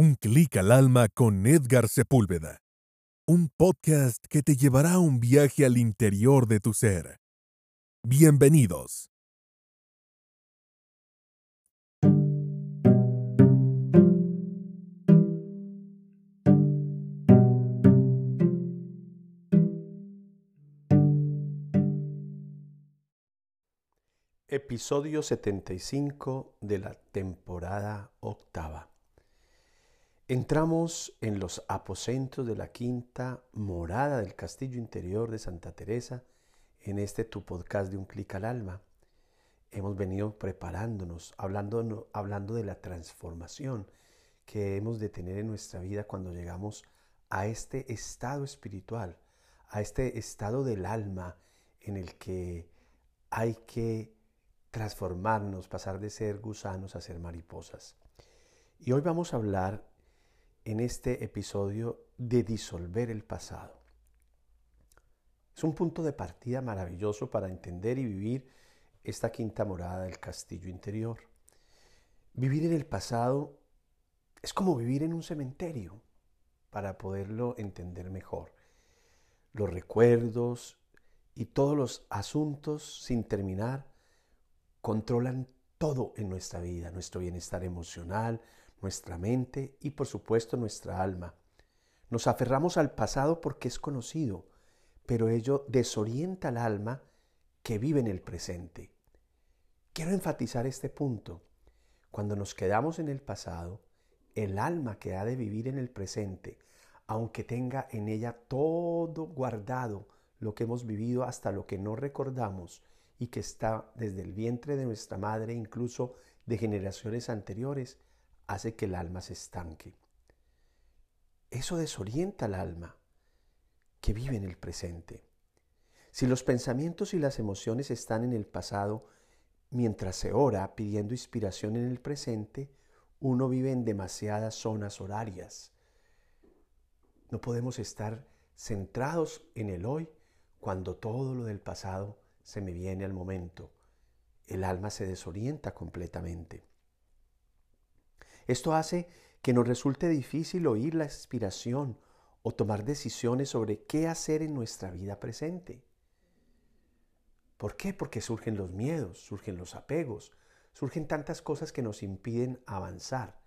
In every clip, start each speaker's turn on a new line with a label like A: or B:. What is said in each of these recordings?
A: Un clic al alma con Edgar Sepúlveda. Un podcast que te llevará a un viaje al interior de tu ser. Bienvenidos.
B: Episodio 75 de la temporada octava. Entramos en los aposentos de la quinta morada del castillo interior de Santa Teresa en este tu podcast de un clic al alma. Hemos venido preparándonos, hablando, hablando de la transformación que hemos de tener en nuestra vida cuando llegamos a este estado espiritual, a este estado del alma en el que hay que transformarnos, pasar de ser gusanos a ser mariposas. Y hoy vamos a hablar en este episodio de disolver el pasado. Es un punto de partida maravilloso para entender y vivir esta quinta morada del castillo interior. Vivir en el pasado es como vivir en un cementerio para poderlo entender mejor. Los recuerdos y todos los asuntos sin terminar controlan todo en nuestra vida, nuestro bienestar emocional, nuestra mente y por supuesto nuestra alma. Nos aferramos al pasado porque es conocido, pero ello desorienta al alma que vive en el presente. Quiero enfatizar este punto. Cuando nos quedamos en el pasado, el alma que ha de vivir en el presente, aunque tenga en ella todo guardado lo que hemos vivido hasta lo que no recordamos, y que está desde el vientre de nuestra madre, incluso de generaciones anteriores, hace que el alma se estanque. Eso desorienta al alma que vive en el presente. Si los pensamientos y las emociones están en el pasado, mientras se ora pidiendo inspiración en el presente, uno vive en demasiadas zonas horarias. No podemos estar centrados en el hoy cuando todo lo del pasado se me viene al momento. El alma se desorienta completamente. Esto hace que nos resulte difícil oír la inspiración o tomar decisiones sobre qué hacer en nuestra vida presente. ¿Por qué? Porque surgen los miedos, surgen los apegos, surgen tantas cosas que nos impiden avanzar,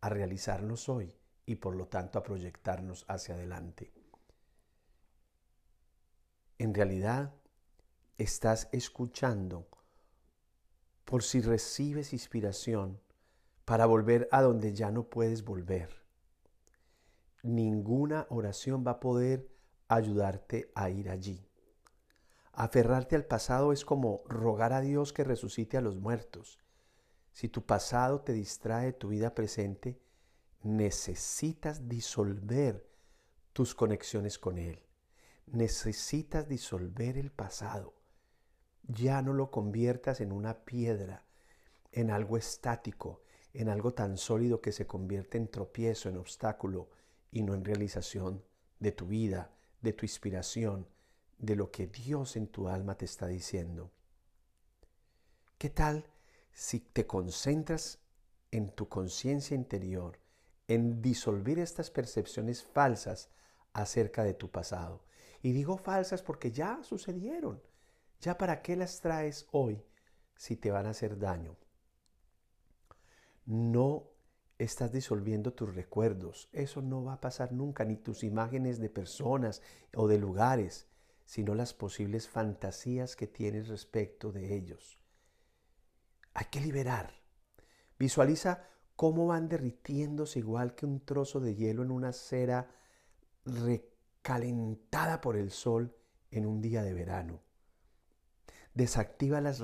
B: a realizarnos hoy y por lo tanto a proyectarnos hacia adelante. En realidad, estás escuchando por si recibes inspiración para volver a donde ya no puedes volver. Ninguna oración va a poder ayudarte a ir allí. Aferrarte al pasado es como rogar a Dios que resucite a los muertos. Si tu pasado te distrae de tu vida presente, necesitas disolver tus conexiones con Él. Necesitas disolver el pasado ya no lo conviertas en una piedra, en algo estático, en algo tan sólido que se convierte en tropiezo, en obstáculo y no en realización de tu vida, de tu inspiración, de lo que Dios en tu alma te está diciendo. ¿Qué tal si te concentras en tu conciencia interior, en disolver estas percepciones falsas acerca de tu pasado? Y digo falsas porque ya sucedieron, ¿Ya para qué las traes hoy si te van a hacer daño? No estás disolviendo tus recuerdos. Eso no va a pasar nunca, ni tus imágenes de personas o de lugares, sino las posibles fantasías que tienes respecto de ellos. Hay que liberar. Visualiza cómo van derritiéndose igual que un trozo de hielo en una cera recalentada por el sol en un día de verano desactívalas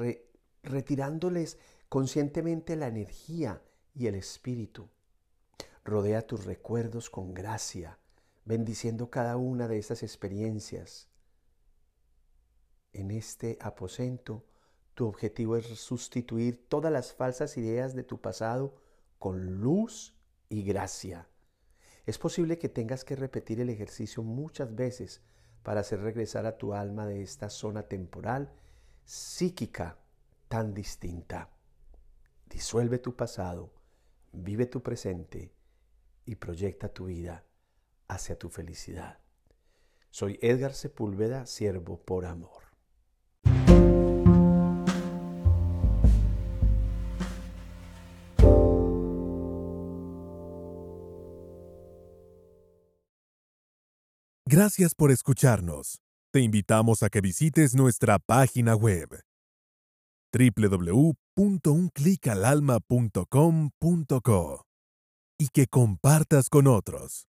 B: retirándoles conscientemente la energía y el espíritu. Rodea tus recuerdos con gracia, bendiciendo cada una de estas experiencias. En este aposento, tu objetivo es sustituir todas las falsas ideas de tu pasado con luz y gracia. Es posible que tengas que repetir el ejercicio muchas veces para hacer regresar a tu alma de esta zona temporal psíquica tan distinta. Disuelve tu pasado, vive tu presente y proyecta tu vida hacia tu felicidad. Soy Edgar Sepúlveda, siervo por amor.
A: Gracias por escucharnos. Te invitamos a que visites nuestra página web www.unclicalalma.com.co y que compartas con otros.